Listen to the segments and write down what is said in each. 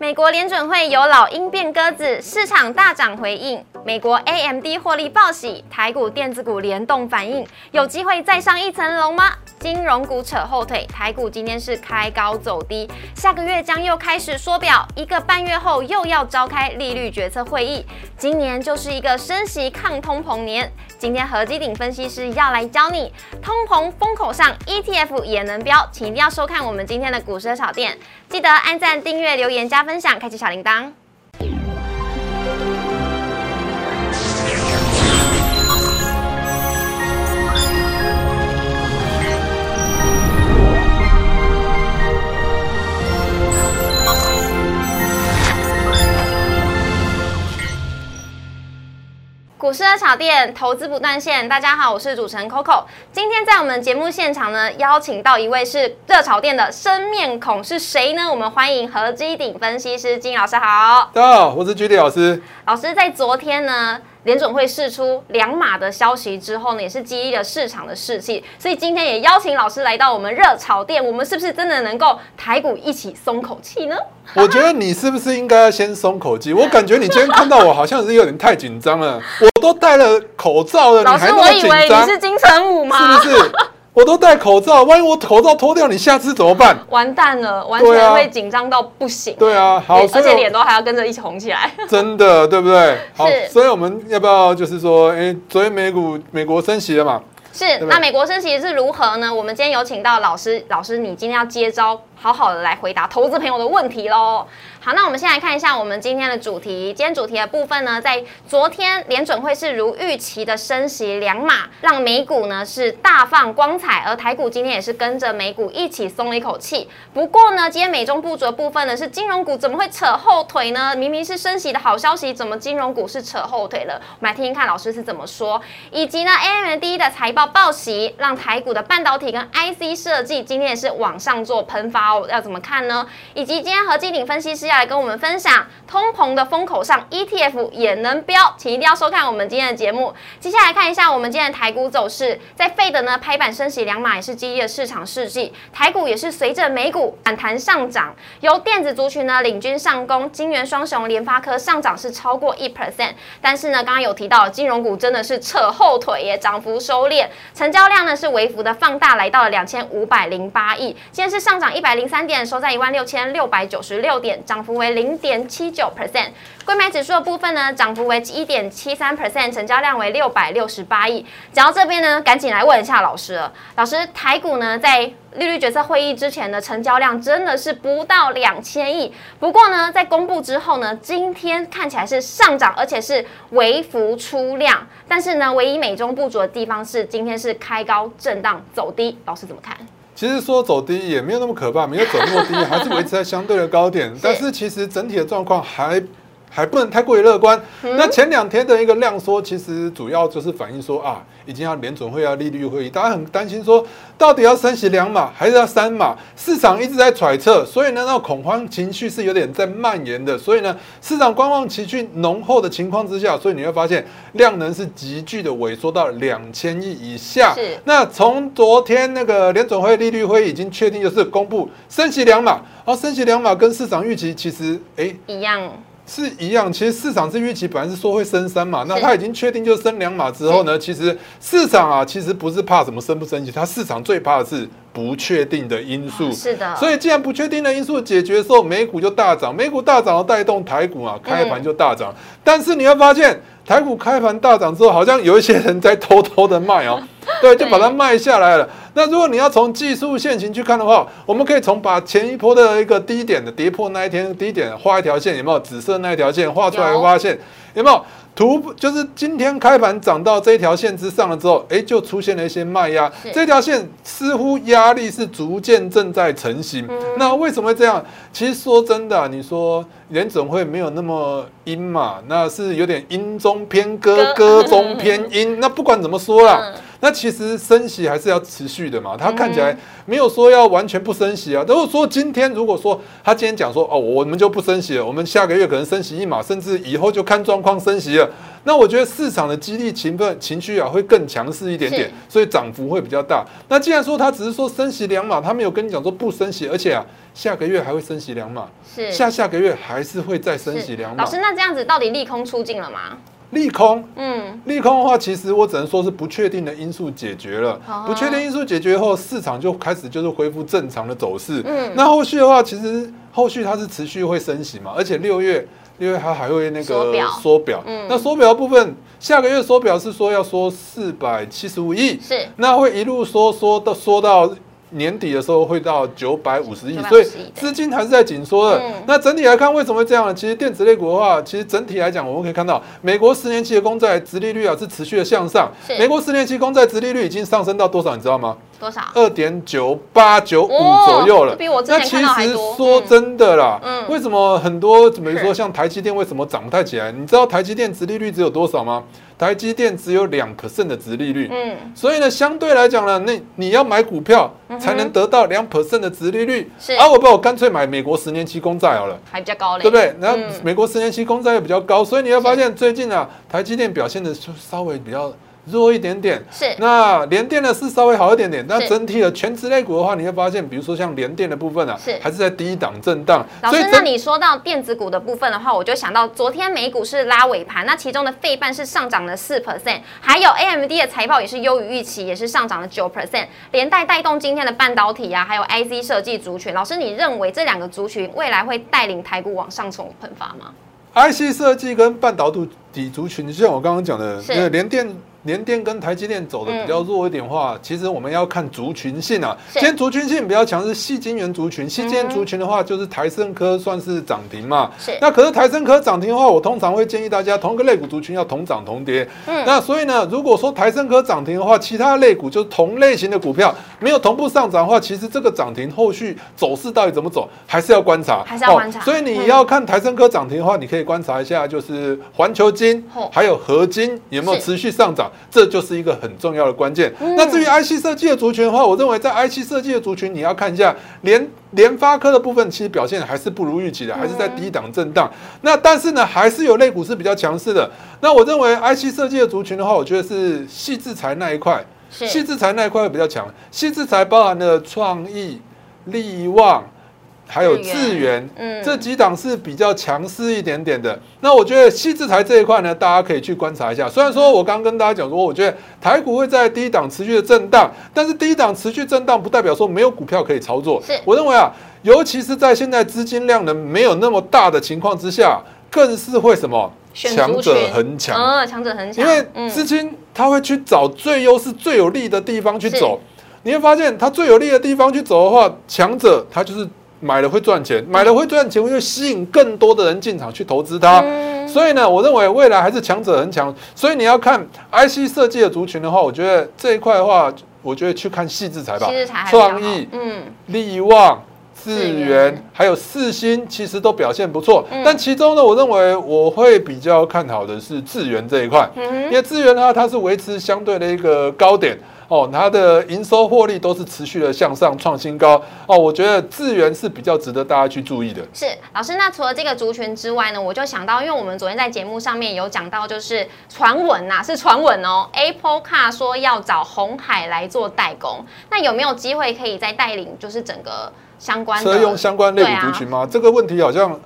美国联准会有老鹰变鸽子，市场大涨回应。美国 AMD 获利报喜，台股电子股联动反应，有机会再上一层楼吗？金融股扯后腿，台股今天是开高走低，下个月将又开始缩表，一个半月后又要召开利率决策会议，今年就是一个升息抗通膨年。今天何基鼎分析师要来教你，通膨风口上 ETF 也能飙，请一定要收看我们今天的股市炒店，记得按赞、订阅、留言、加分分享，开启小铃铛。股市的炒店，投资不断线。大家好，我是主持人 Coco。今天在我们节目现场呢，邀请到一位是热炒店的生面孔，是谁呢？我们欢迎何基鼎分析师金老师，好。大家好，我是居里老师。老师在昨天呢？联准会释出两码的消息之后呢，也是激励了市场的士气，所以今天也邀请老师来到我们热炒店，我们是不是真的能够台股一起松口气呢？我觉得你是不是应该要先松口气？我感觉你今天看到我好像是有点太紧张了，我都戴了口罩了，老师，我以为你是金城武吗？是不是？我都戴口罩，万一我口罩脱掉，你下次怎么办？完蛋了，完全会紧张到不行。对啊，好，而且脸都还要跟着一起红起来。真的，对不对？好，所以我们要不要就是说，哎，昨天美股美国升息了嘛？是，那美国升息是如何呢？我们今天有请到老师，老师，你今天要接招。好好的来回答投资朋友的问题喽。好，那我们先来看一下我们今天的主题。今天主题的部分呢，在昨天联准会是如预期的升息两码，让美股呢是大放光彩，而台股今天也是跟着美股一起松了一口气。不过呢，今天美中不足的部分呢，是金融股怎么会扯后腿呢？明明是升息的好消息，怎么金融股是扯后腿了？我们来听听看老师是怎么说。以及呢，AMD 的财报报喜，让台股的半导体跟 IC 设计今天也是往上做喷发哦。要怎么看呢？以及今天何基鼎分析师下来跟我们分享，通膨的风口上 ETF 也能飙，请一定要收看我们今天的节目。接下来看一下我们今天的台股走势，在费的呢拍板升息两码也是激励市场士气，台股也是随着美股反弹上涨，由电子族群呢领军上攻，金元双雄联发科上涨是超过一 percent，但是呢刚刚有提到金融股真的是扯后腿耶，涨幅收敛，成交量呢是微幅的放大，来到了两千五百零八亿，今天是上涨一百零。三点收在一万六千六百九十六点，涨涨幅为零点七九 percent。购买指数的部分呢，涨幅为一点七三 percent，成交量为六百六十八亿。讲到这边呢，赶紧来问一下老师了。老师，台股呢在利率决策会议之前的成交量真的是不到两千亿。不过呢，在公布之后呢，今天看起来是上涨，而且是微幅出量。但是呢，唯一美中不足的地方是今天是开高震荡走低。老师怎么看？其实说走低也没有那么可怕，没有走那么低，还是维持在相对的高点。但是其实整体的状况还。还不能太过于乐观。那前两天的一个量缩，其实主要就是反映说啊，已经要联准会要利率会议，大家很担心说，到底要升息两码还是要三码？市场一直在揣测，所以呢，那恐慌情绪是有点在蔓延的。所以呢，市场观望情绪浓厚的情况之下，所以你会发现量能是急剧的萎缩到两千亿以下。是。那从昨天那个联准会利率会议已经确定，就是公布升息两码，而升息两码跟市场预期其实哎一样。是一样，其实市场是预期本来是说会升三码，那它已经确定就升两码之后呢，其实市场啊，其实不是怕什么升不升级，它市场最怕的是不确定的因素。是的，所以既然不确定的因素解决之后，美股就大涨，美股大涨了带动台股啊，开盘就大涨。但是你会发现，台股开盘大涨之后，好像有一些人在偷偷的卖哦。对，就把它卖下来了。那如果你要从技术线型去看的话，我们可以从把前一波的一个低点的跌破那一天低点画一条线，有没有紫色那一条线画出来？发现有没有？图就是今天开盘涨到这条线之上了之后，哎，就出现了一些卖压。这条线似乎压力是逐渐正在成型。那为什么会这样？其实说真的，你说联总会没有那么阴嘛？那是有点阴中偏歌，歌中 偏阴。那不管怎么说啦，那其实升息还是要持续的嘛，它看起来没有说要完全不升息啊。如果说今天如果说他今天讲说哦，我们就不升息了，我们下个月可能升息一码，甚至以后就看状况升息了。那我觉得市场的激励情分情绪啊会更强势一点点，所以涨幅会比较大。那既然说他只是说升息两码，他没有跟你讲说不升息，而且啊下个月还会升息两码，是下下个月还是会再升息两码。老师，那这样子到底利空出尽了吗？利空，嗯，利空的话，其实我只能说是不确定的因素解决了。不确定因素解决后，市场就开始就是恢复正常的走势。嗯，那后续的话，其实后续它是持续会升息嘛，而且六月六月它还会那个缩表。嗯那缩表部分，下个月缩表是说要缩四百七十五亿，是那会一路缩缩到缩到。年底的时候会到九百五十亿，所以资金还是在紧缩的。嗯那整体来看，为什么会这样呢？其实电子类股的话，其实整体来讲，我们可以看到，美国十年期的公债殖利率啊是持续的向上。美国十年期公债殖利率已经上升到多少？你知道吗？多少？二点九八九五哦左右了。比我之前那其看到还实多说真的啦，嗯为什么很多比如说像台积电为什么涨不太起来？你知道台积电殖利率只有多少吗？台积电只有两 percent 的殖利率。嗯，所以呢，相对来讲呢，那你要买股票才能得到两 percent 的殖利率，是啊，我不，我干脆买美国十年期公债好了。还比较高嘞，对不对？然后嗯美国十年期公债又比较高，所以你会发现最近啊，台积电表现的就稍微比较弱一点点。是那联电呢是稍微好一点点，那整体的全职类股的话，你会发现，比如说像联电的部分啊是，还是在低档震荡。老师，那你说到电子股的部分的话，我就想到昨天美股是拉尾盘，那其中的费半是上涨了四 percent，还有 AMD 的财报也是优于预期，也是上涨了九 percent，连带带动今天的半导体啊，还有 IC 设计族群。老师，你认为这两个族群未来会带领台股往上冲喷发吗？IC 设计跟半导体族群，就像我刚刚讲的，是那个联电。联电跟台积电走的比较弱一点的话，其实我们要看族群性啊。是。今天族群性比较强是细晶圆族群，细晶圆族群的话就是台盛科算是涨停嘛。是。那可是台盛科涨停的话，我通常会建议大家同一个类股族群要同涨同跌。嗯。那所以呢，如果说台盛科涨停的话，其他类股就是同类型的股票没有同步上涨的话，其实这个涨停后续走势到底怎么走，还是要观察，还是要观察。哦所以你嗯。要看台盛科涨停的话，你可以观察一下，就是环球金哦还有合金有没有持续上涨，这就是一个很重要的关键。嗯那至于 IC 设计的族群的话，我认为在 IC 设计的族群，你要看一下联联发科的部分，其实表现还是不如预期的，还是在低档震荡。那但是呢，还是有类股是比较强势的。那我认为 IC 设计的族群的话，我觉得是细制材那一块，细是制材那一块会比较强。细制材包含了创意、力旺。还有智源，嗯这几档是比较强势一点点的。那我觉得细制材这一块呢，大家可以去观察一下。虽然说我刚刚跟大家讲说，我觉得台股会在低档持续的震荡，但是低档持续震荡不代表说没有股票可以操作。是我认为啊，尤其是在现在资金量能没有那么大的情况之下，更是会什么选强者恒强。啊，强者恒强，因为嗯资金它会去找最优势、最有利的地方去走。你会发现，它最有利的地方去走的话，强者他就是买了会赚钱，买了会赚钱，会吸引更多的人进场去投资它。嗯所以呢，我认为未来还是强者恒强。所以你要看 IC 设计的族群的话，我觉得这一块的话，我觉得去看细制材吧细致才，还比较好创意、嗯，力旺、智智源源还有四星，其实都表现不错。嗯但其中呢，我认为我会比较看好的是智源这一块，因为智源呢，它是维持相对的一个高点。哦，它的营收获利都是持续的向上创新高哦，我觉得智源是比较值得大家去注意的。是老师，那除了这个族群之外呢，我就想到，因为我们昨天在节目上面有讲到，就是传闻呐，是传闻哦，Apple Car 说要找红海来做代工，那有没有机会可以再带领，就是整个相关的车用相关类股族群吗？这个问题好像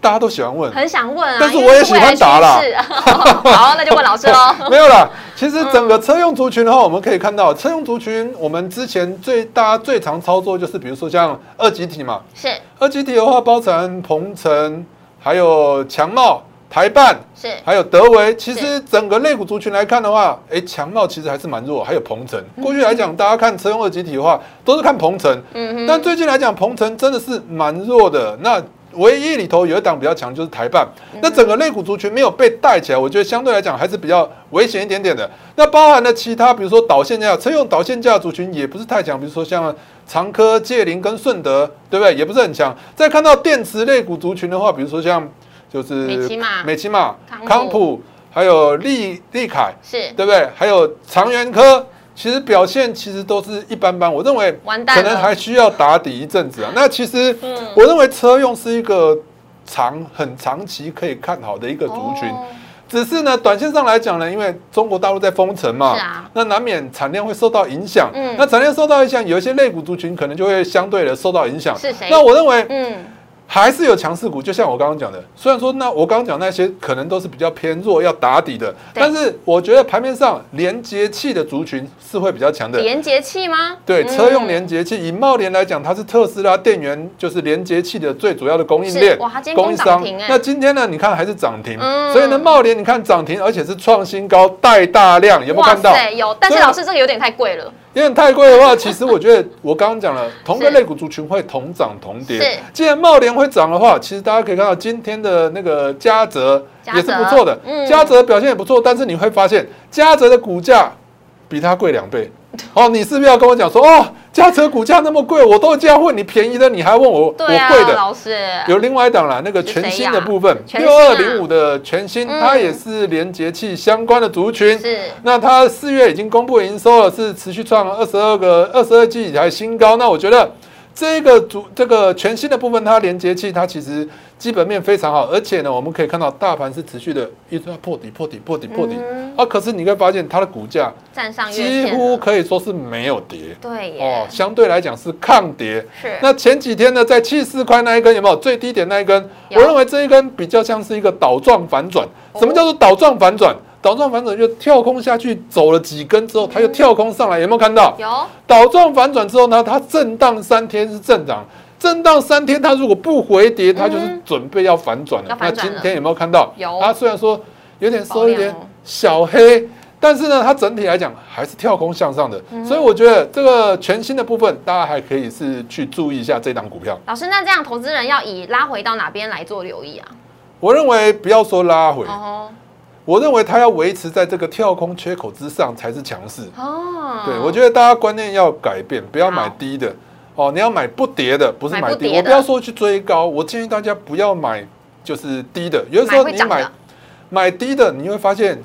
大家都喜欢问。很想问啊，但是我也喜欢答啦是 好，那就问老师喽。没有啦，其实整个车用族群的话，我们可以看到，车用族群我们之前最大家最常操作就是，比如说像二级体嘛，是二级体的话，包含鹏程，还有强茂、台办，是还有德维。其实整个类股族群来看的话，哎，强茂其实还是蛮弱，还有鹏程。过去来讲，大家看车用二级体的话，都是看鹏程，嗯哼，但最近来讲，鹏程真的是蛮弱的。那唯一里头有一档比较强，就是台办。那整个类股族群没有被带起来，我觉得相对来讲还是比较危险一点点的。那包含了其他，比如说导线架、车用导线架族群也不是太强，比如说像长科、界林跟顺德，对不对？也不是很强。再看到电池类股族群的话，比如说像就是美骑马美骑马康、普康普，还有利利凯，是对不对？还有长源科。其实表现其实都是一般般。我认为可能还需要打底一阵子啊。那其实嗯我认为车用是一个长很长期可以看好的一个族群。哦只是呢，短线上来讲呢，因为中国大陆在封城嘛，那难免产量会受到影响。嗯那产量受到影响，有一些类股族群可能就会相对的受到影响。是谁那我认为嗯，还是有强势股，就像我刚刚讲的，虽然说那我刚刚讲那些可能都是比较偏弱要打底的，但是我觉得盘面上连接器的族群是会比较强的。连接器吗？对，嗯车用连接器，以茂联来讲，它是特斯拉电源就是连接器的最主要的供应链哇它今天供应商。那今天呢，你看还是涨停，嗯所以呢，茂联你看涨停，而且是创新高，带大量，有没有看到有，但是老师这个有点太贵了。因为太贵的话，其实我觉得我刚刚讲了，同个类股族群会同涨同跌。既然茂联会涨的话，其实大家可以看到今天的那个嘉泽也是不泽错的，嗯嘉泽表现也不错，但是你会发现嘉泽的股价比它贵两倍。哦，你是不是要跟我讲说，哦，嘉泽股价那么贵，我都这样问你便宜的，你还问我我贵，的？老师。有另外一档啦，那个全新的部分，六二零五的全新，嗯它也是连接器相关的族群。是那它四月已经公布营收了，是持续创二十二个二十二季以来新高。那我觉得这个主这个全新的部分，它连接器它其实基本面非常好，而且呢，我们可以看到大盘是持续的一直在破底、破底、破底、破底。嗯啊，可是你会发现它的股价几，乎可以说是没有跌对哦，，相对来讲是抗跌。是那前几天呢，在七十四块那一根有没有最低点那一根？我认为这一根比较像是一个倒状反转。哦什么叫做倒状反转？倒状反转就跳空下去走了几根之后，它又跳空上来，有没有看到？有倒状反转之后呢，它震荡三天是正涨，震荡三天它如果不回跌，它就是准备要反转了。那今天有没有看到？有它虽然说有点收一点小黑。但是呢，它整体来讲还是跳空向上的，嗯所以我觉得这个全新的部分，大家还可以是去注意一下这档股票。老师，那这样投资人要以拉回到哪边来做留意啊？我认为不要说拉回，哦我认为它要维持在这个跳空缺口之上才是强势。哦，对，我觉得大家观念要改变，不要买低的哦，你要买不跌的，不是买低。我不要说去追高，我建议大家不要买就是低的。有的时候你买买低的，你会发现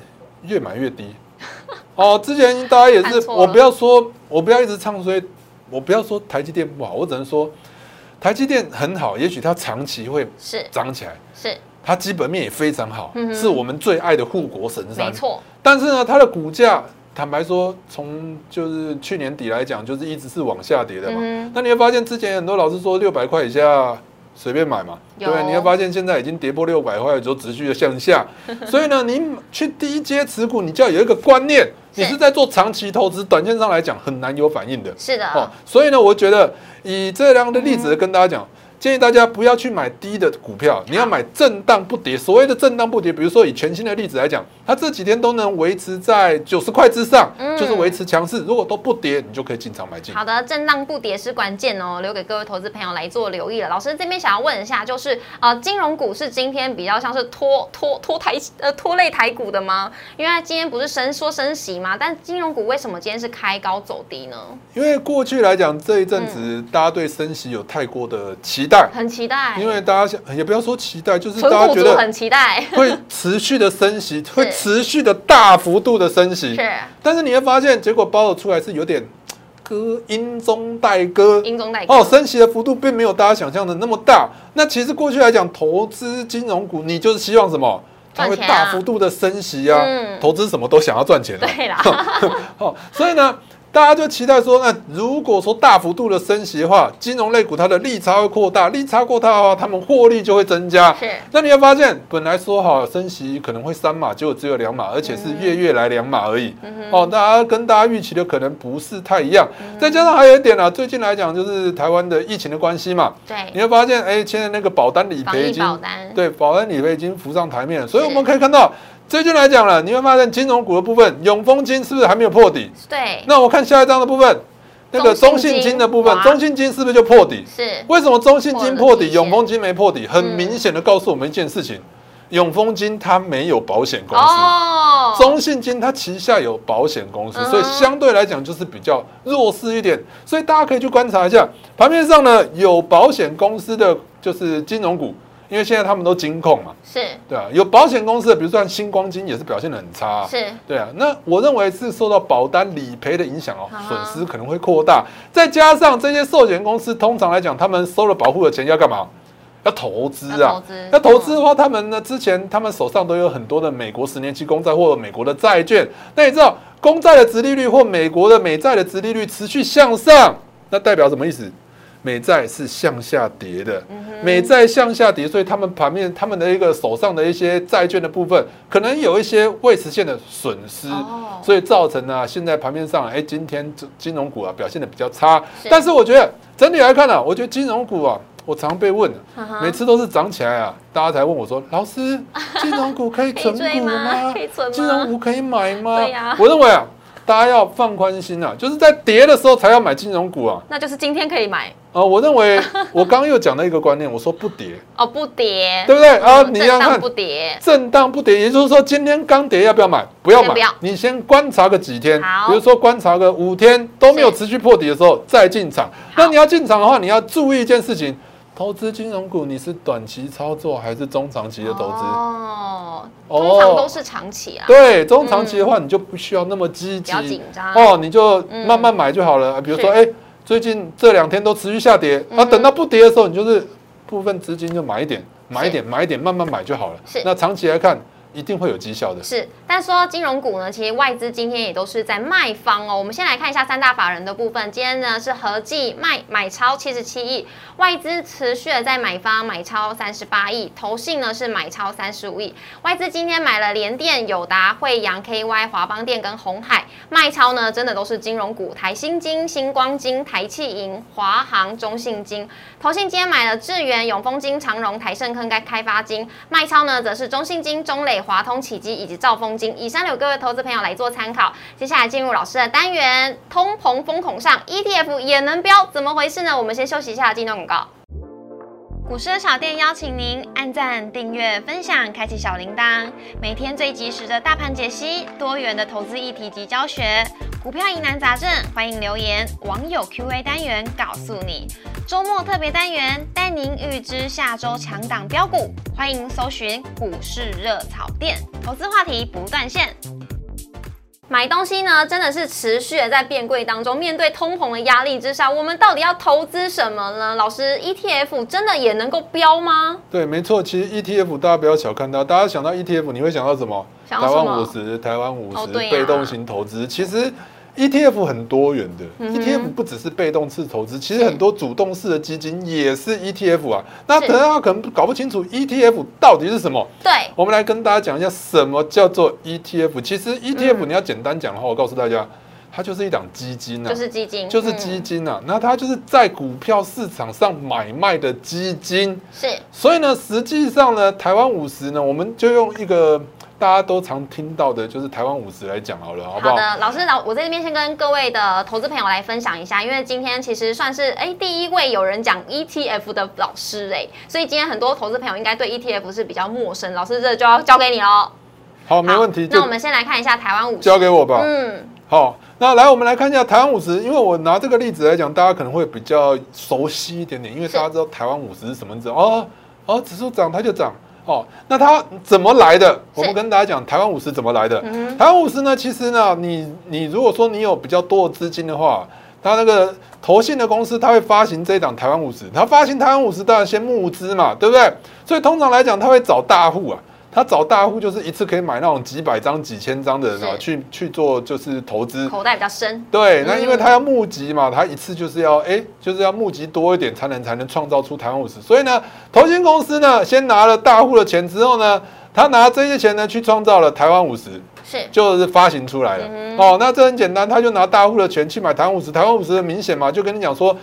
越买越低。哦，之前大家也是，我不要说，我不要一直唱衰，我不要说台积电不好，我只能说台积电很好，也许它长期会是涨起来。是它基本面也非常好，嗯是我们最爱的护国神山没。错，但是呢，它的股价坦白说，从就是去年底来讲，就是一直是往下跌的嘛。嗯那你会发现，之前很多老师说六百块以下随便买嘛，有对，你会发现现在已经跌破六百块，就持续的向下。所以呢，你去低阶持股，你就要有一个观念，你是在做长期投资，短线上来讲很难有反应的。是的，哦，所以呢，我觉得以这样的例子跟大家讲，建议大家不要去买低的股票，你要买震荡不跌。所谓的震荡不跌，比如说以全新的例子来讲，它这几天都能维持在九十块之上，嗯就是维持强势。如果都不跌，你就可以进场买进。好的，震荡不跌是关键哦，留给各位投资朋友来做留意了。老师这边想要问一下，就是呃，金融股是今天比较像是拖拖拖台呃拖累台股的吗？因为今天不是升说升息吗，但金融股为什么今天是开高走低呢？因为过去来讲，这一阵子大家对升息有太过的期待，很期待，因为大家想也不要说期待，就是大家觉得很期待，会持续的升息，会持续的大幅度的升息。是但是你会发现，结果包的出来是有点 歌音中带歌。英中带歌哦，升息的幅度并没有大家想象的那么大。那其实过去来讲，投资金融股，你就是希望什么？它会大幅度的升息啊！嗯投资什么都想要赚钱啊。对啦，哦，所以呢，大家就期待说，那如果说大幅度的升息的话，金融类股它的利差会扩大，利差扩大的话，他们获利就会增加。是那你会发现，本来说好升息可能会三码，结果只有两码，而且是月月来两码而已。哦，大家跟大家预期的可能不是太一样。再加上还有一点啊，最近来讲就是台湾的疫情的关系嘛，你对，会发现，哎，现在那个保单理赔已经对保单理赔已经浮上台面，所以我们可以看到。最近来讲了，你会发现金融股的部分，永丰金是不是还没有破底？对，那我看下一章的部分，那个中中信金的部分，中信金是不是就破底？是为什么中信金破底，永丰金没破底？很嗯明显的告诉我们一件事情：永丰金它没有保险公司，哦，中信金它旗下有保险公司，所以相对来讲就是比较弱势一点。所以大家可以去观察一下盘面上呢，有保险公司的就是金融股，因为现在他们都金控嘛，是。对啊，有保险公司的，比如说像星光金也是表现的很差、啊，是，对啊，那我认为是受到保单理赔的影响哦啊，损失可能会扩大，再加上这些寿险公司通常来讲，他们收了保护的钱要干嘛？要投资啊。要投，资。要投资的话，他们呢之前他们手上都有很多的美国十年期公债或者美国的债券，那你知道公债的殖利率或美国的美债的殖利率持续向上，那代表什么意思？美债是向下跌的，嗯美债向下跌，所以他们盘面他们的一个手上的一些债券的部分，可能有一些未实现的损失，哦。所以造成啊现在盘面上，哎，今天这金融股啊表现的比较差，但是我觉得整体来看呢、啊，我觉得金融股啊。我常被问，每次都是涨起来啊，大家才问我说：“老师，金融股可以存股吗？金融股可以买吗？”我认为啊，大家要放宽心啊，就是在跌的时候才要买金融股啊。那就是今天可以买呃，我认为我刚刚又讲了一个观念，我说不跌，哦，不跌，对不对？啊，嗯你要看不跌，震荡不跌，也就是说今天刚跌要不要买？不要买，你先观察个几天，比如说观察个五天都没有持续破底的时候再进场。那你要进场的话，你要注意一件事情。投资金融股，你是短期操作还是中长期的投资？哦，哦通常都是长期啊，对，中长期的话，你就不需要那么积极哦，你就慢慢买就好了。比如说，是哎，最近这两天都持续下跌，嗯啊，等到不跌的时候，你就是部分资金就买一点，买一点，买一点，慢慢买就好了。那长期来看，一定会有绩效的。是，但说金融股呢，其实外资今天也都是在卖方哦。我们先来看一下三大法人的部分，今天呢是合计卖买超七十七亿，外资持续的在买方买超三十八亿，投信呢是买超三十五亿。外资今天买了联电、友达、惠阳、KY、华邦电跟红海，卖超呢真的都是金融股，台新金、星光金、台气银、华航、中信金。投信今天买了智源、永丰金、长荣、台盛坑该开发金，卖超呢则是中信金、中磊、华通、启基以及兆丰金。以上有各位投资朋友来做参考。接下来进入老师的单元，通膨风孔上，ETF 也能飙，怎么回事呢？我们先休息一下，进段广告。股市的小店邀请您按赞、订阅、分享，开启小铃铛，每天最及时的大盘解析、多元的投资议题及教学。股票疑难杂症，欢迎留言，网友 Q&A 单元告诉你。周末特别单元带您预知下周强档标股，欢迎搜寻股市热炒店，投资话题不断线。买东西呢，真的是持续的在变贵当中。面对通膨的压力之下，我们到底要投资什么呢？老师，ETF 真的也能够标吗？对，没错。其实 ETF 大家不要小看它，大家想到 ETF，你会想到什么？台湾五十、台湾五十、被动型投资。其实 ETF 很多元的、嗯 e t f 不只是被动式投资，其实很多主动式的基金也是 ETF 啊。那是可能他可能搞不清楚 ETF 到底是什么。对，我们来跟大家讲一下什么叫做 ETF。其实 ETF 嗯你要简单讲的话，我告诉大家，它就是一档基金啊，就是基金，就是嗯基金啊。那它就是在股票市场上买卖的基金。是所以呢，实际上呢，台湾五十呢，我们就用一个大家都常听到的，就是台湾五十来讲好了，好不好？好的，老师老，我在这边先跟各位的投资朋友来分享一下，因为今天其实算是哎第一位有人讲 ETF 的老师哎，所以今天很多投资朋友应该对 ETF 是比较陌生，老师这就要交给你喽。好，没问题，那我们先来看一下台湾五十，交给我吧。嗯，好，那来我们来看一下台湾五十，因为我拿这个例子来讲，大家可能会比较熟悉一点点，因为大家知道台湾五十是什么字哦哦，指数涨它就涨。哦，那它怎么来的？我们跟大家讲台湾五十怎么来的。嗯台湾五十呢，其实呢，你你如果说你有比较多的资金的话，它那个投信的公司，它会发行这一档台湾五十，它发行台湾五十当然先募资嘛，对不对？所以通常来讲，它会找大户啊，他找大户就是一次可以买那种几百张、几千张的人啊，去去做就是投资。口袋比较深，对，那嗯因为他要募集嘛，他一次就是要哎，就是要募集多一点，才能才能创造出台湾五十。所以呢，投信公司呢，先拿了大户的钱之后呢，他拿这些钱呢去创造了台湾五十，是就是发行出来了。嗯哦，那这很简单，他就拿大户的钱去买台湾五十，台湾五十很明显嘛，就跟你讲说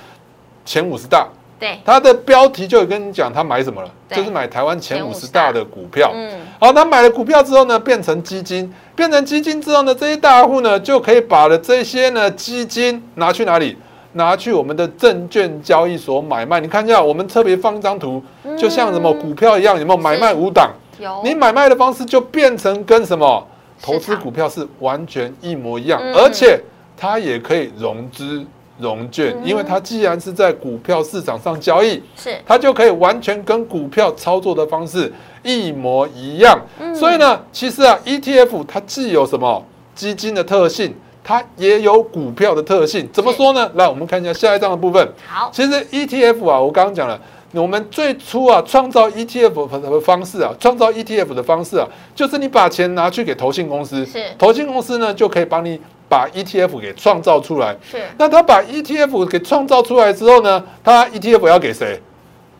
前五十大，对，他的标题就有跟你讲他买什么了，就是买台湾前前50五十大的股票。嗯，好，他买了股票之后呢，变成基金，变成基金之后呢，这些大户呢就可以把了这些呢基金拿去哪里？拿去我们的证券交易所买卖。你看一下，我们特别放一张图，就像什么股票一样，有没有买卖五档？有。你买卖的方式就变成跟什么？投资股票是完全一模一样，嗯。而且它也可以融资融券，嗯因为它既然是在股票市场上交易，是它就可以完全跟股票操作的方式一模一样。嗯所以呢，其实啊，ETF 它既有什么基金的特性，它也有股票的特性。怎么说呢？来，我们看一下下一章的部分。好，其实 ETF 啊，我刚刚讲了，我们最初啊创造 ETF 的方式啊，创造 ETF 的方式啊，就是你把钱拿去给投信公司，是投信公司呢就可以帮你把 ETF 给创造出来。是那他把 ETF 给创造出来之后呢，他 ETF 要给谁？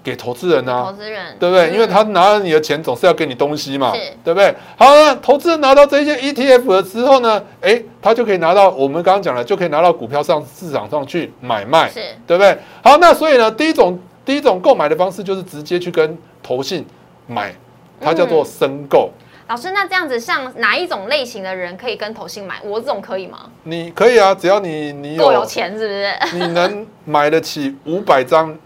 给投资人啊投。资人，对不对？嗯因为他拿了你的钱，总是要给你东西嘛是，对不对？好，那投资人拿到这些 ETF 了之后呢，诶，他就可以拿到我们刚刚讲了，就可以拿到股票上市场上去买卖，是对不对？好，那所以呢，第一种第一种购买的方式就是直接去跟投信买，它叫做申购。老师，那这样子，像哪一种类型的人可以跟投信买？我这种可以吗？你可以啊，只要你你够有有钱是不是？你能买得起五百张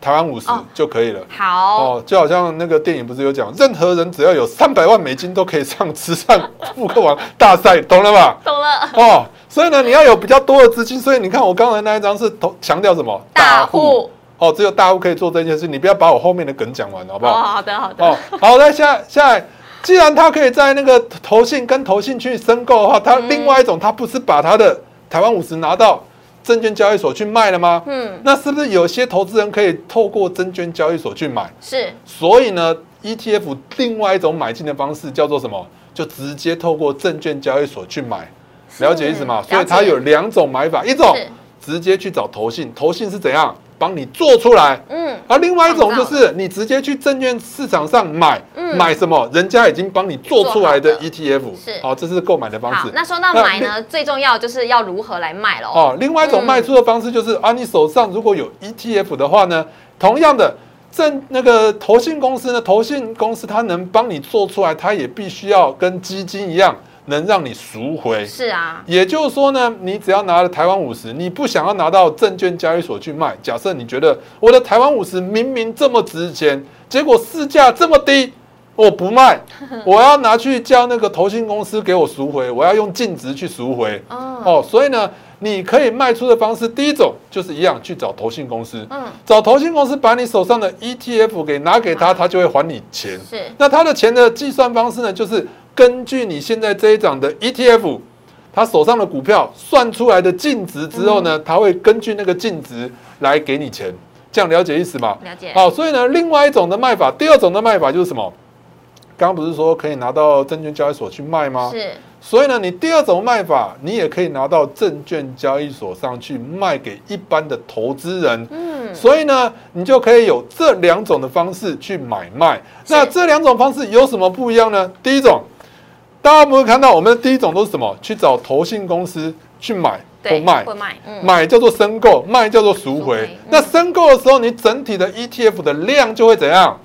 台湾五十哦就可以了。好，哦，就好像那个电影不是有讲，任何人只要有三百万美金都可以上慈善复刻王大赛，懂了吧？懂了。哦，所以呢，你要有比较多的资金，所以你看我刚才那一张是投强调什么？大户哦，只有大户可以做这件事，你不要把我后面的梗讲完，好不好哦，好？好的好的，哦，好，那下下来，既然他可以在那个投信跟投信去申购的话，他嗯另外一种，他不是把他的台湾五十拿到证券交易所去卖了吗？嗯，那是不是有些投资人可以透过证券交易所去买？是所以呢，ETF 另外一种买进的方式叫做什么？就直接透过证券交易所去买，了解意思吗？所以它有两种买法，一种是，直接去找投信，投信是怎样帮你做出来，嗯，而另外一种就是你直接去证券市场上买，嗯买什么？人家已经帮你做出来的 ETF，是好，这是购买的方式。。那说到那买呢，最重要就是要如何来卖喽。哦，另外一种嗯卖出的方式就是、啊，你手上如果有 ETF 的话呢，同样的。证那个投信公司呢，投信公司它能帮你做出来，它也必须要跟基金一样，能让你赎回。是啊，也就是说呢，你只要拿了台湾五十，你不想要拿到证券交易所去卖，假设你觉得我的台湾五十明明这么值钱，结果市价这么低，我不卖，我要拿去叫那个投信公司给我赎回，我要用净值去赎回。哦，哦，所以呢，你可以卖出的方式，第一种就是一样去找投信公司，嗯，找投信公司把你手上的 ETF 给拿给他，他就会还你钱。是那他的钱的计算方式呢，就是根据你现在这一档的 ETF，他手上的股票算出来的净值之后呢，他会根据那个净值来给你钱。这样了解意思吗？了解。好，所以呢，另外一种的卖法，第二种的卖法就是什么？刚刚不是说可以拿到证券交易所去卖吗？是所以呢，你第二种卖法，你也可以拿到证券交易所上去卖给一般的投资人。嗯，所以呢，你就可以有这两种的方式去买卖。那这两种方式有什么不一样呢？第一种，大家有没有看到我们的第一种都是什么？去找投信公司去买或对，卖。卖，嗯，买叫做申购，卖叫做赎回。嗯那申购的时候，你整体的 ETF 的量就会怎样？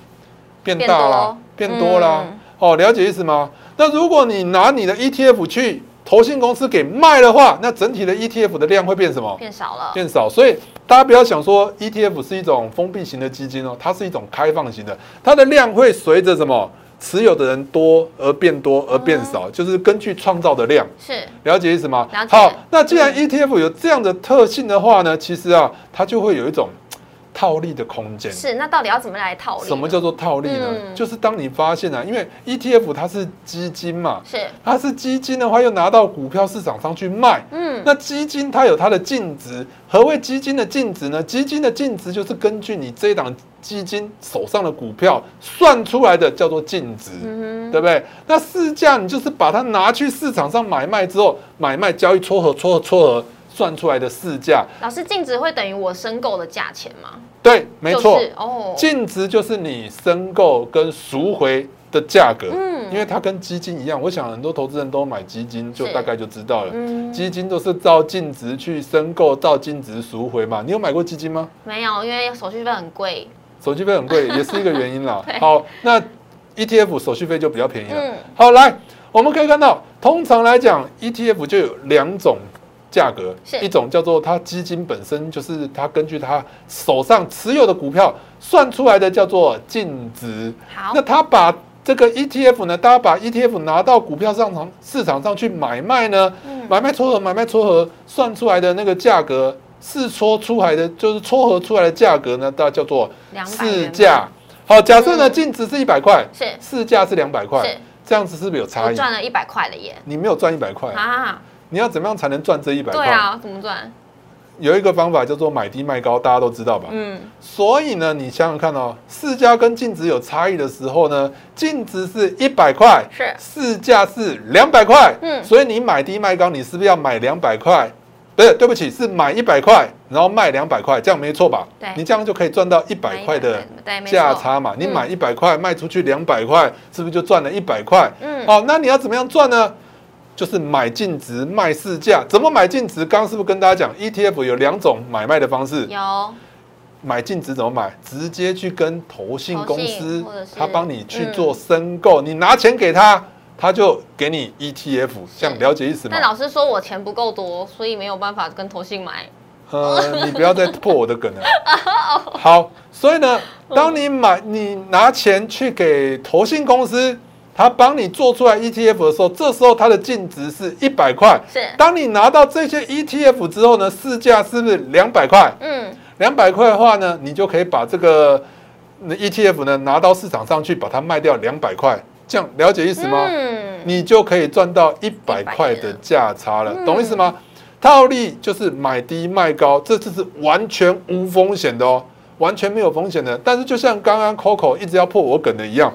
变大啦，变变多啦。哦，了解意思吗？那如果你拿你的 ETF 去投信公司给卖的话，那整体的 ETF 的量会变什么？变少了，变少。所以大家不要想说 ETF 是一种封闭型的基金哦，它是一种开放型的，它的量会随着什么持有的人多而变多而变少，就是根据创造的量。是了解意思吗？好，那既然嗯 ETF 有这样的特性的话呢，其实啊，它就会有一种套利的空间。是，那到底要怎么来套利？什么叫做套利呢？嗯就是当你发现啊，因为 ETF 它是基金嘛，是，它是基金的话，又拿到股票市场上去卖。嗯，那基金它有它的净值，何谓基金的净值呢？基金的净值就是根据你这一档基金手上的股票算出来的，叫做净值，嗯对不对？那市价你就是把它拿去市场上买卖之后，买卖交易撮合撮合撮合算出来的市价，老师净值会等于我申购的价钱吗？对，没错，就是哦，净值就是你申购跟赎回的价格，嗯因为它跟基金一样，我想很多投资人都买基金，就大概就知道了。嗯，基金都是照净值去申购，照净值赎回嘛。你有买过基金吗？没有，因为手续费很贵。手续费很贵，也是一个原因啦。好，那 ETF 手续费就比较便宜了。嗯好，来，我们可以看到，通常来讲，ETF 就有两种价格是，一种叫做它基金本身，就是它根据它手上持有的股票算出来的，叫做净值。好。那，它把这个 ETF 呢，大家把 ETF 拿到股票上场市场上去买卖呢，嗯。买卖撮合买卖撮合算出来的那个价格试撮出来的就是撮合出来的价格呢，大家叫做市元价。好，假设呢嗯。净值是一百块，是。市价是两百块是，这样子是不是有差异？我赚了一百块了耶！你没有赚一百块，啊，你要怎么样才能赚这一百块？对啊，怎么赚？有一个方法叫做买低卖高，大家都知道吧？嗯，所以呢，你想想看哦，市价跟净值有差异的时候呢，净值是一百块，是市价是两百块，嗯所以你买低卖高，你是不是要买两百块？不是，对不起，是买一百块，然后卖两百块，这样没错吧？对你这样就可以赚到一百块的价差嘛。你买一百块卖出去两百块，是不是就赚了一百块？嗯哦，那你要怎么样赚呢？就是买净值卖市价，怎么买净值？刚刚是不是跟大家讲，ETF 有两种买卖的方式？有买净值怎么买？直接去跟投信公司他帮你去做申购，你拿钱给他，他就给你 ETF，这样了解意思吗但？老师说我钱不够多，所以没有办法跟投信买。呃，你不要再破我的梗了。好，所以呢，当你买你拿钱去给投信公司，他帮你做出来 ETF 的时候，这时候它的净值是一百块。是，当你拿到这些 ETF 之后呢，市价是不是两百块？嗯，两百块的话呢，你就可以把这个那 ETF 呢拿到市场上去，把它卖掉两百块，这样了解意思吗？嗯，你就可以赚到一百块的价差了，嗯懂意思吗？套利就是买低卖高，这次是完全无风险的哦，完全没有风险的。但是就像刚刚 Coco 一直要破我梗的一样，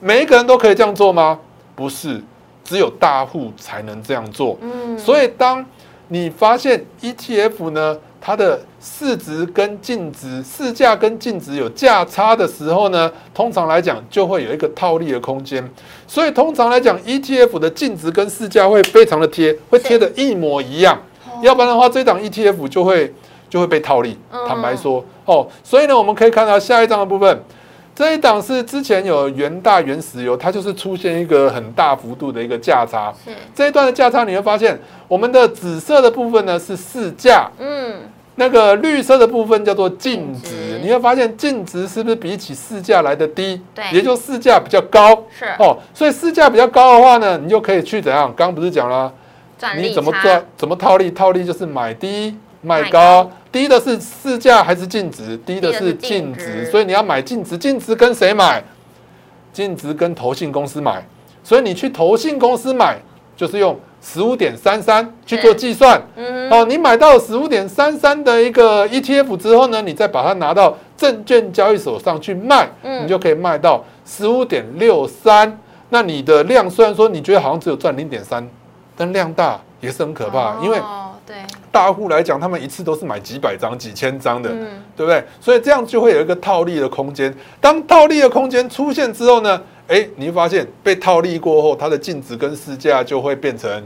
每一个人都可以这样做吗？不是，只有大户才能这样做。嗯，所以当你发现 ETF 呢，它的市值跟净值、市价跟净值有价差的时候呢，通常来讲就会有一个套利的空间。所以通常来讲，ETF 的净值跟市价会非常的贴，会贴的一模一样。要不然的话，这档 ETF 就会就会被套利。嗯坦白说，哦，所以呢，我们可以看到下一章的部分。这一档是之前有元大原石油，它就是出现一个很大幅度的一个价差。是，这一段的价差你会发现，我们的紫色的部分呢是市价，嗯，那个绿色的部分叫做净值。你会发现净值是不是比起市价来的低？对也就市价比较高。是哦，所以市价比较高的话呢，你就可以去怎样？刚刚不是讲了，你怎么赚？怎么套利？套利就是买低卖卖高高，低的是市价还是净值？低的是净净值，所以你要买净值。净值跟谁买？净值跟投信公司买，所以你去投信公司买，就是用十五点三三去做计算。嗯哦，你买到十五点三三的一个 ETF 之后呢，你再把它拿到证券交易所上去卖，嗯你就可以卖到十五点六三。那你的量虽然说你觉得好像只有赚零点三，但量大也是很可怕，因为哦，对，大户来讲，他们一次都是买几百张、几千张的，嗯，对不对？所以这样就会有一个套利的空间。当套利的空间出现之后呢，哎，你会发现被套利过后，它的净值跟市价就会变成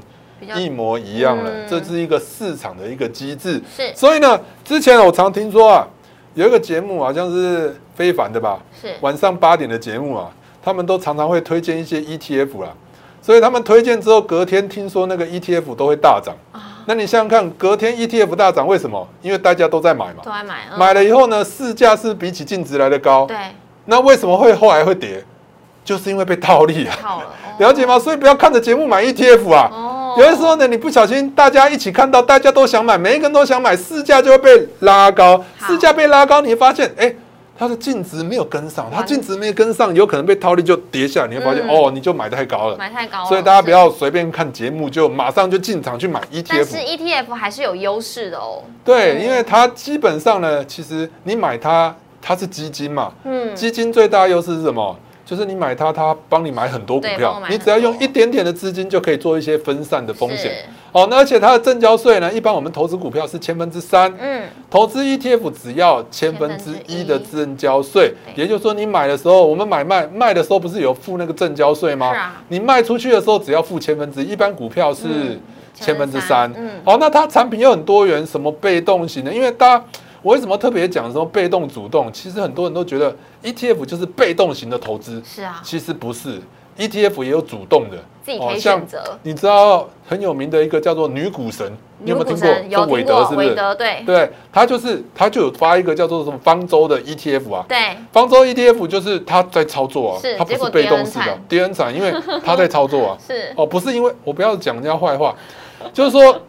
一模一样了。嗯这是一个市场的一个机制。是所以呢，之前我常听说啊，有一个节目好像是非凡的吧，是，晚上八点的节目啊，他们都常常会推荐一些 ETF 啦。所以他们推荐之后，隔天听说那个 ETF 都会大涨。啊，那你想想看，隔天 ETF 大涨，为什么？因为大家都在买嘛。买，了以后呢，市价是比起净值来的高。对，那为什么会后来会跌？就是因为被套利啊，套了，了解吗？所以不要看着节目买 ETF 啊。哦，有的时候呢，你不小心，大家一起看到，大家都想买，每一个人都想买，市价就会被拉高。市价被拉高，你会发现，哎，它的净值没有跟上，它净值没有跟上，有可能被套利就跌下来。你会发现，嗯哦，你就买太高了。买太高了，所以大家不。要随便看节目就马上就进场去买 ETF。但是 ETF 还是有优势的哦，对，嗯因为它基本上呢，其实你买它，它是基金嘛，嗯，基金最大的优势是什么？就是你买它，它帮你买很多股票你只要用一点点的资金就可以做一些分散的风险。是，哦，那而且它的正交税呢，一般我们投资股票是千分之三，嗯，投资 ETF 只要千分之一的正交税，也就是说你买的时候，我们买卖卖的时候不是有付那个正交税吗？你卖出去的时候只要付千分之一，一般股票是嗯千分之三。嗯，好，那它产品又很多元，什么被动型的？因为大家，我为什么特别讲说被动、主动？其实很多人都觉得 ETF 就是被动型的投资，是啊，其实不是，ETF 也有主动的。自己可以哦像选择。你知道很有名的一个叫做女股神，你有没有听过？有说韦德是不是？韦德对对，他就是他就有发一个叫做什么方舟的 ETF 啊。对，方舟 ETF 就是他在操作啊是，他不是被动式的跌很惨，跌很惨，因为他在操作啊。是哦，不是因为我不要讲人家坏话，就是说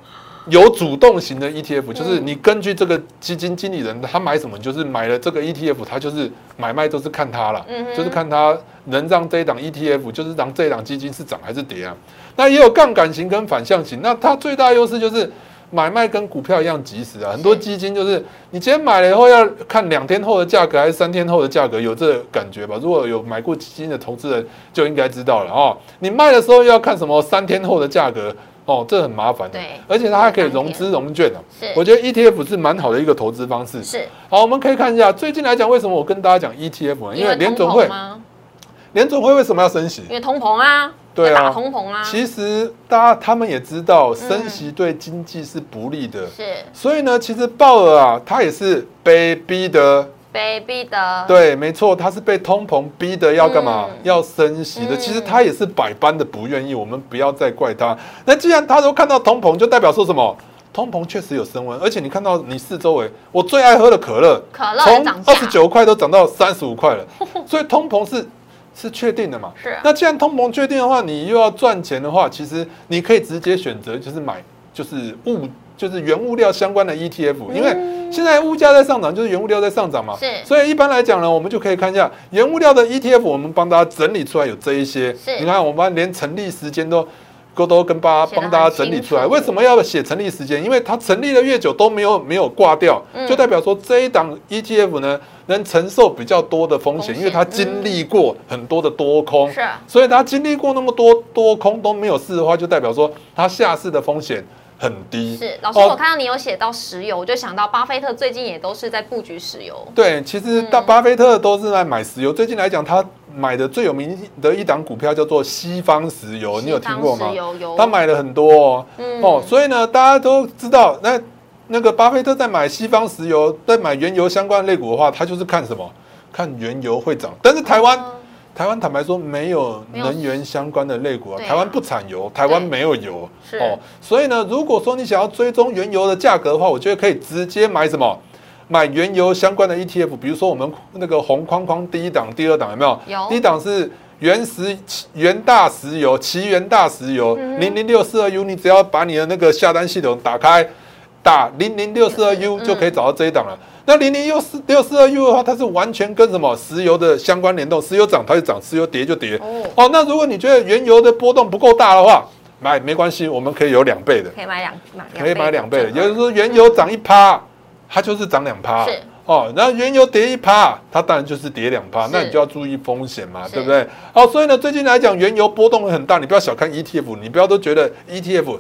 有主动型的 ETF，就是你根据这个基金经理人他买什么，就是买了这个 ETF，他就是买卖都是看他了，就是看他能让这一档 ETF，就是让这一档基金是涨还是跌啊。那也有杠杆型跟反向型，那它最大优势就是买卖跟股票一样及时啊。很多基金就是你今天买了以后要看两天后的价格还是三天后的价格，有这感觉吧？如果有买过基金的投资人就应该知道了哦。你卖的时候要看什么三天后的价格。哦，这很麻烦的，对，而且它还可以融资融券哦。是，我觉得 ETF 是蛮好的一个投资方式。是，好，我们可以看一下最近来讲，为什么我跟大家讲 ETF 呢？因为联总会，联总会为什么要升息？因为通膨啊，对啊，通膨啊。其实大家他们也知道，升息对经济是不利的。是，所以呢，其实鲍尔啊，他也是被逼的。被逼的，对，没错，他是被通膨逼的，要干嘛？要升息的。其实他也是百般的不愿意，我们不要再怪他。那既然他都看到通膨，就代表说什么？通膨确实有升温，而且你看到你四周围，我最爱喝的可乐，可乐从二十九块都涨到三十五块了，所以通膨是是确定的嘛？是。那既然通膨确定的话，你又要赚钱的话，其实你可以直接选择就是买就是物。就是原物料相关的 ETF，因为现在物价在上涨，就是原物料在上涨嘛。是。所以一般来讲呢，我们就可以看一下原物料的 ETF，我们帮大家整理出来有这一些。是。你看，我们连成立时间都都都跟大家帮大家整理出来。为什么要写成立时间？因为它成立的越久都没有没有挂掉，就代表说这一档 ETF 呢能承受比较多的风险，因为它经历过很多的多空。是。所以它经历过那么多多空都没有事的话，就代表说它下市的风险。很低是老师，我看到你有写到石油，我就想到巴菲特最近也都是在布局石油。对，其实大巴菲特都是在买石油。最近来讲，他买的最有名的一档股票叫做西方石油，你有听过吗？他买了很多哦，哦，所以呢，大家都知道，那那个巴菲特在买西方石油，在买原油相关类股的话，他就是看什么？看原油会涨，但是台湾。台湾坦白说没有能源相关的类股啊，台湾不产油，台湾没有油哦，所以呢，如果说你想要追踪原油的价格的话，我觉得可以直接买什么？买原油相关的 ETF，比如说我们那个红框框第一档、第二档有没有？有。第一档是原石原大石油，奇源大石油零零六四二 U，你只要把你的那个下单系统打开，打零零六四二 U 就可以找到这一档了。那零零六四六四二 U 的话，它是完全跟什么石油的相关联动，石油涨它就涨，石油跌就跌。哦，那如果你觉得原油的波动不够大的话，买没关系，我们可以有两倍的，可以买两可以买两倍的，也就是说原油涨一趴，它就是涨两趴。是哦，那原油跌一趴，它当然就是跌两趴，那你就要注意风险嘛，对不对？好，所以呢，最近来讲原油波动很大，你不要小看 ETF，你不要都觉得 ETF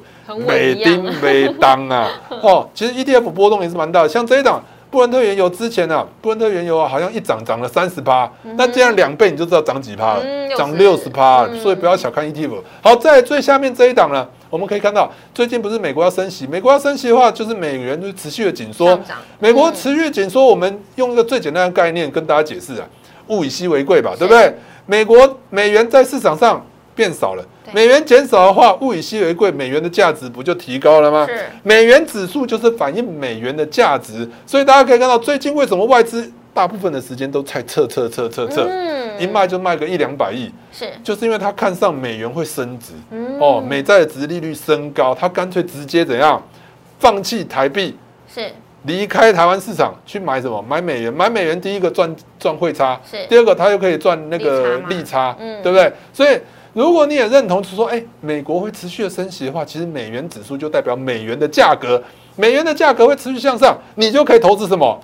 美丁美当啊。哦，其实 ETF 波动也是蛮大的，像这一档。布伦特原油之前呢，布伦特原油啊，好像一涨涨了三十趴，那这样两倍你就知道涨几趴了，涨六十趴，所以不要小看 ETF。好，在最下面这一档呢，我们可以看到，最近不是美国要升息，美国要升息的话，就是美元就持续的紧缩。美国持续紧缩，我们用一个最简单的概念跟大家解释啊，物以稀为贵吧，对不对？美国美元在市场上。变少了，美元减少的话，物以稀为贵，美元的价值不就提高了吗？美元指数就是反映美元的价值，所以大家可以看到，最近为什么外资大部分的时间都在撤撤撤撤撤，一卖就卖个一两百亿，是，就是因为他看上美元会升值，哦，美债的值利率升高，他干脆直接怎样，放弃台币，是，离开台湾市场去买什么？买美元，买美元第一个赚赚汇差，是，第二个他又可以赚那个利差，嗯，对不对？所以。如果你也认同，是说，哎，美国会持续的升息的话，其实美元指数就代表美元的价格，美元的价格会持续向上，你就可以投资什么？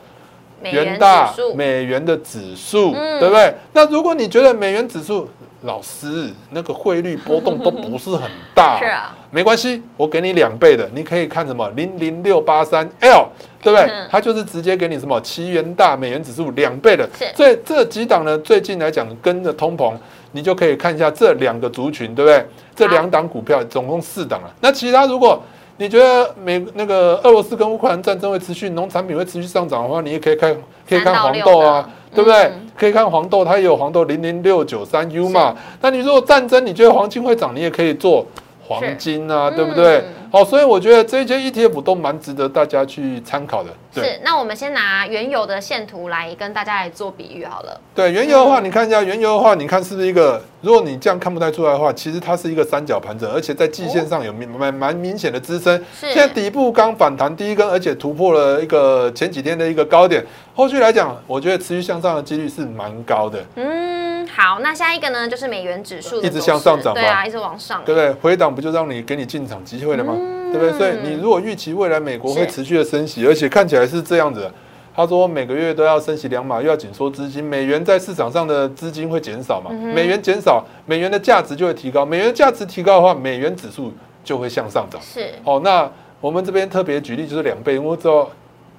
元大美元的指数，对不对？那如果你觉得美元指数，老师那个汇率波动都不是很大，是啊，没关系，我给你两倍的，你可以看什么零零六八三 L，对不对？它就是直接给你什么七元大美元指数两倍的，所以这几档呢，最近来讲跟着通膨。你就可以看一下这两个族群，对不对？这两档股票总共四档了。那其他如果你觉得美那个俄罗斯跟乌克兰战争会持续，农产品会持续上涨的话，你也可以看，可以看黄豆啊，对不对？可以看黄豆，它也有黄豆零零六九三 U 嘛。那你如果战争，你觉得黄金会涨，你也可以做黄金啊，对不对嗯？好，所以我觉得这些 ETF 都蛮值得大家去参考的。是，那我们先拿原油的线图来跟大家来做比喻好了。对，原油的话，嗯你看一下原油的话，你看是不是一个？如果你这样看不太出来的话，其实它是一个三角盘整，而且在季线上有明蛮蛮明显的支撑。是现在底部刚反弹第一根，而且突破了一个前几天的一个高点。后续来讲，我觉得持续向上的几率是蛮高的，嗯，好，那下一个呢，就是美元指数一直向上涨吧对啊，一直往上。对不对？回档不就让你给你进场机会了吗？对不对？所以你如果预期未来美国会持续的升息，而且看起来是这样子。他说每个月都要升息两码，又要紧缩资金，美元在市场上的资金会减少嘛？美元减少，美元的价值就会提高，美元的价值提高的话，美元指数就会向上涨。是，好，那我们这边特别举例就是两倍，因为我知道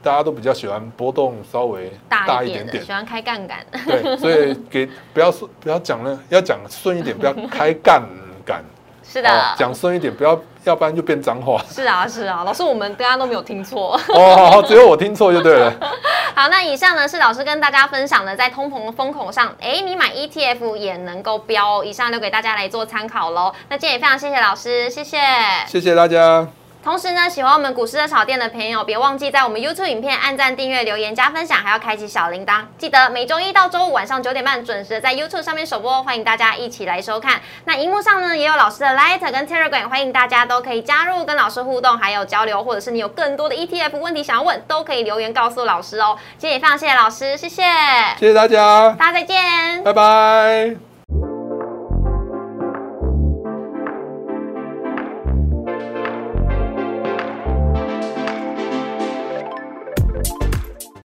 大家都比较喜欢波动稍微大大一点点喜，欢开杠杆。对，所以给不要说不要讲了，要讲顺一点，不要 开杠杆，是的，哦讲顺一点，不要，要不然就变脏话。是啊，是啊，老师，我们大家都没有听错。哦，只有我听错就对了。好，那以上呢是老师跟大家分享的，在通膨的风口上，哎，你买 ETF 也能够标哦。以上留给大家来做参考喽。那今天也非常谢谢老师，谢谢。谢谢大家。同时呢，喜欢我们股市的炒店的朋友，别忘记在我们 YouTube 影片按赞、订阅、留言、加分享，还要开启小铃铛。记得每周一到周五晚上九点半准时在 YouTube 上面首播，欢迎大家一起来收看。那荧幕上呢也有老师的 Light 跟 Telegram，欢迎大家都可以加入跟老师互动，还有交流，或者是你有更多的 ETF 问题想要问，都可以留言告诉老师哦。今天也非常谢谢老师，谢谢，谢谢大家，大家再见。拜拜。